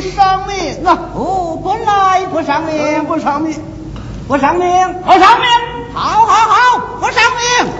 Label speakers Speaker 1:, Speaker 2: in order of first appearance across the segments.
Speaker 1: 上
Speaker 2: 命
Speaker 1: 啊！哦，本来
Speaker 3: 不上命，不上命，不上命，不上命，
Speaker 1: 好
Speaker 2: 好好，不上命。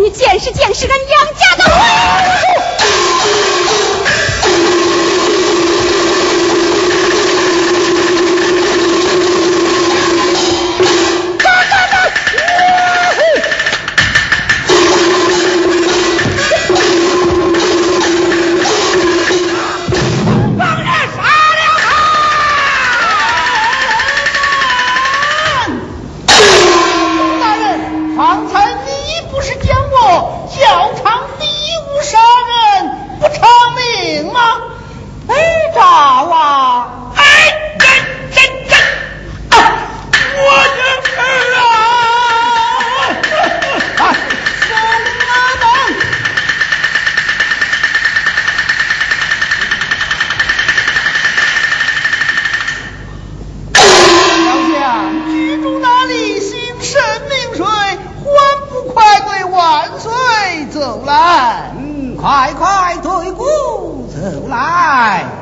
Speaker 2: 你
Speaker 1: 见识见识
Speaker 2: 俺娘
Speaker 1: 快快退过走来。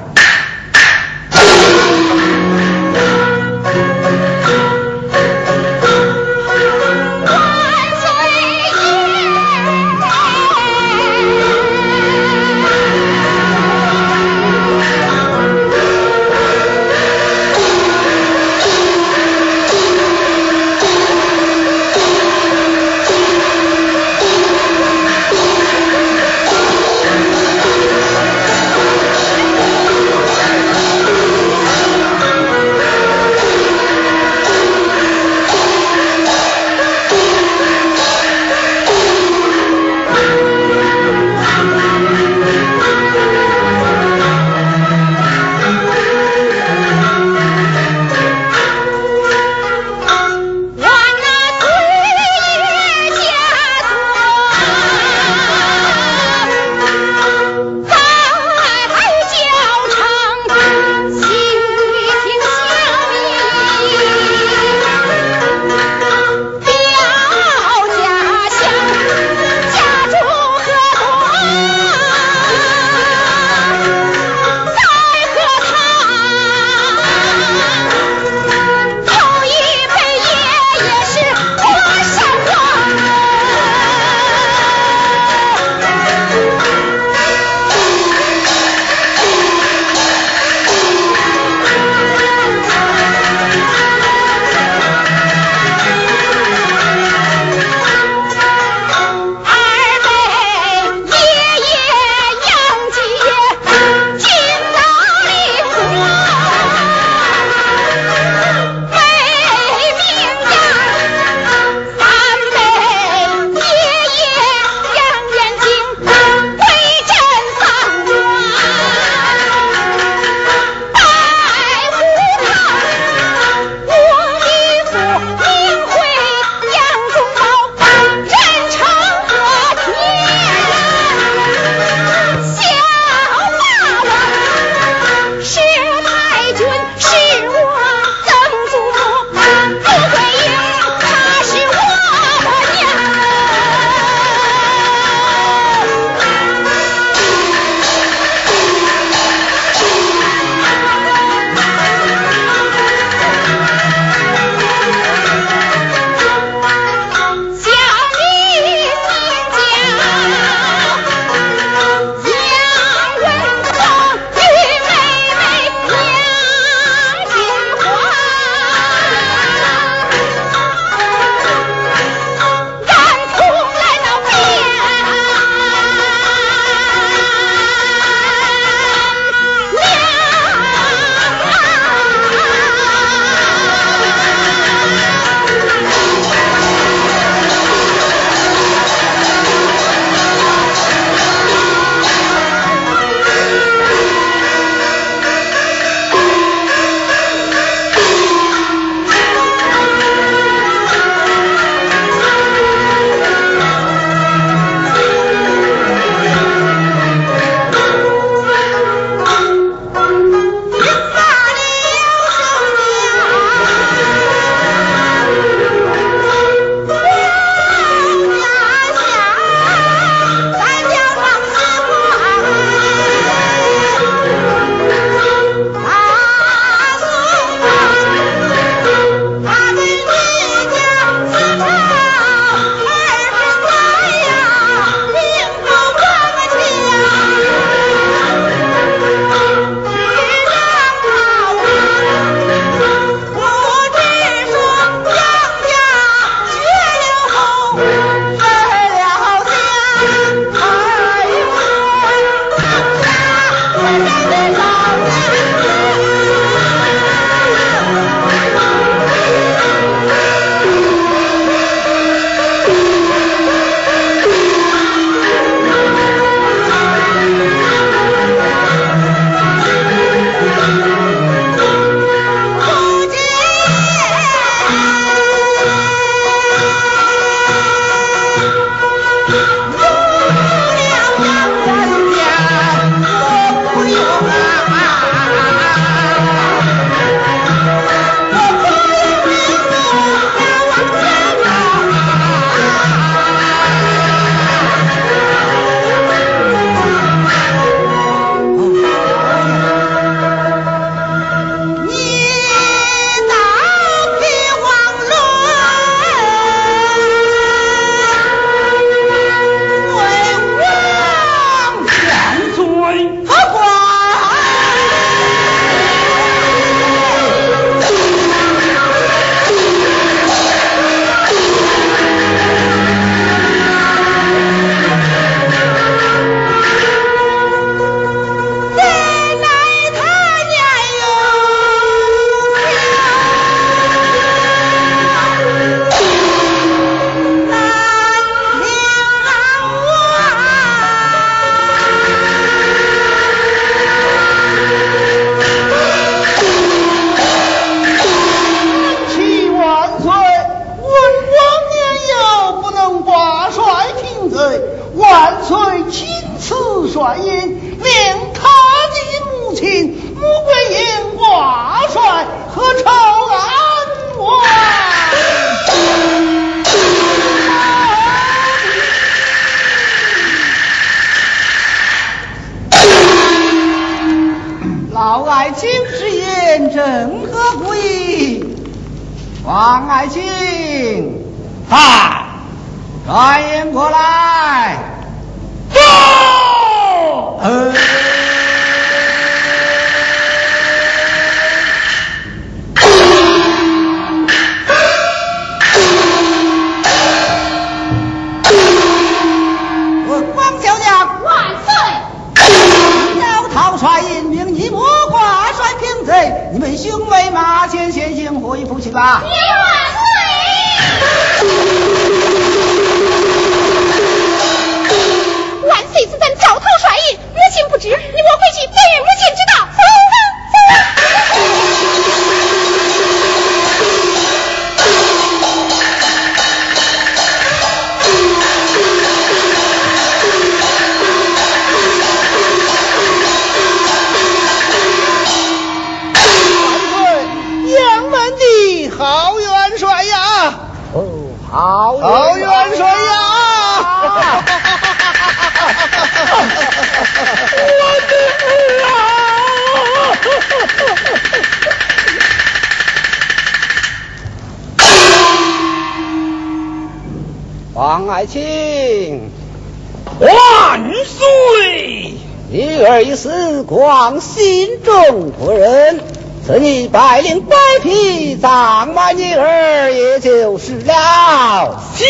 Speaker 1: 宋夫人，赐你百灵白皮，长马尼儿也就是了。
Speaker 2: 谢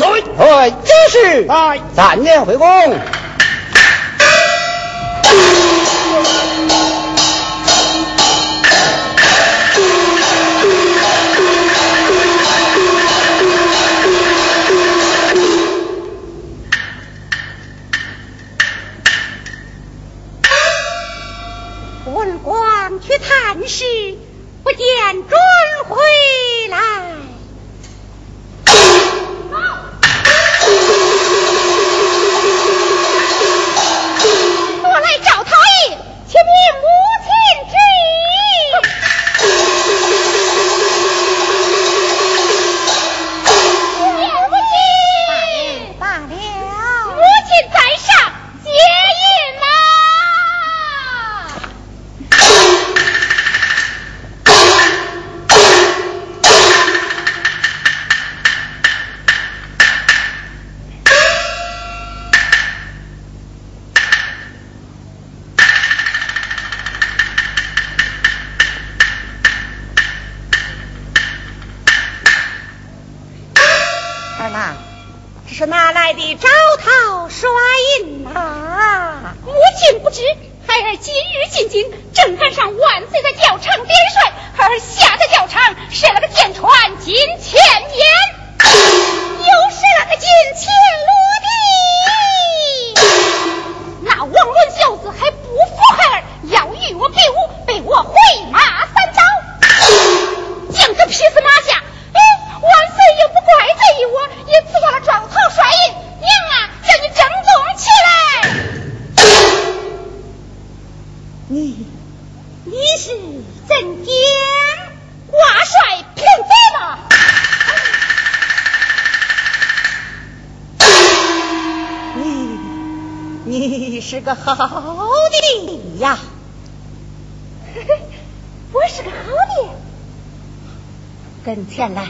Speaker 2: 万岁！
Speaker 1: 哎，就是。
Speaker 2: 哎，
Speaker 1: 三年回宫。
Speaker 3: 跟前来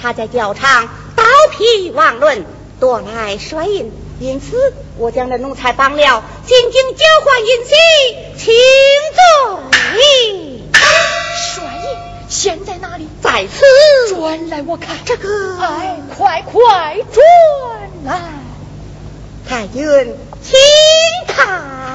Speaker 3: 他在教场刀劈王伦，夺来帅印，因此我将这奴才绑了，进京交换银器，请罪。
Speaker 1: 帅印现在哪里？
Speaker 3: 在此。
Speaker 1: 转来，我看
Speaker 3: 这个。
Speaker 1: 哎，快快转来！
Speaker 3: 太君，请看。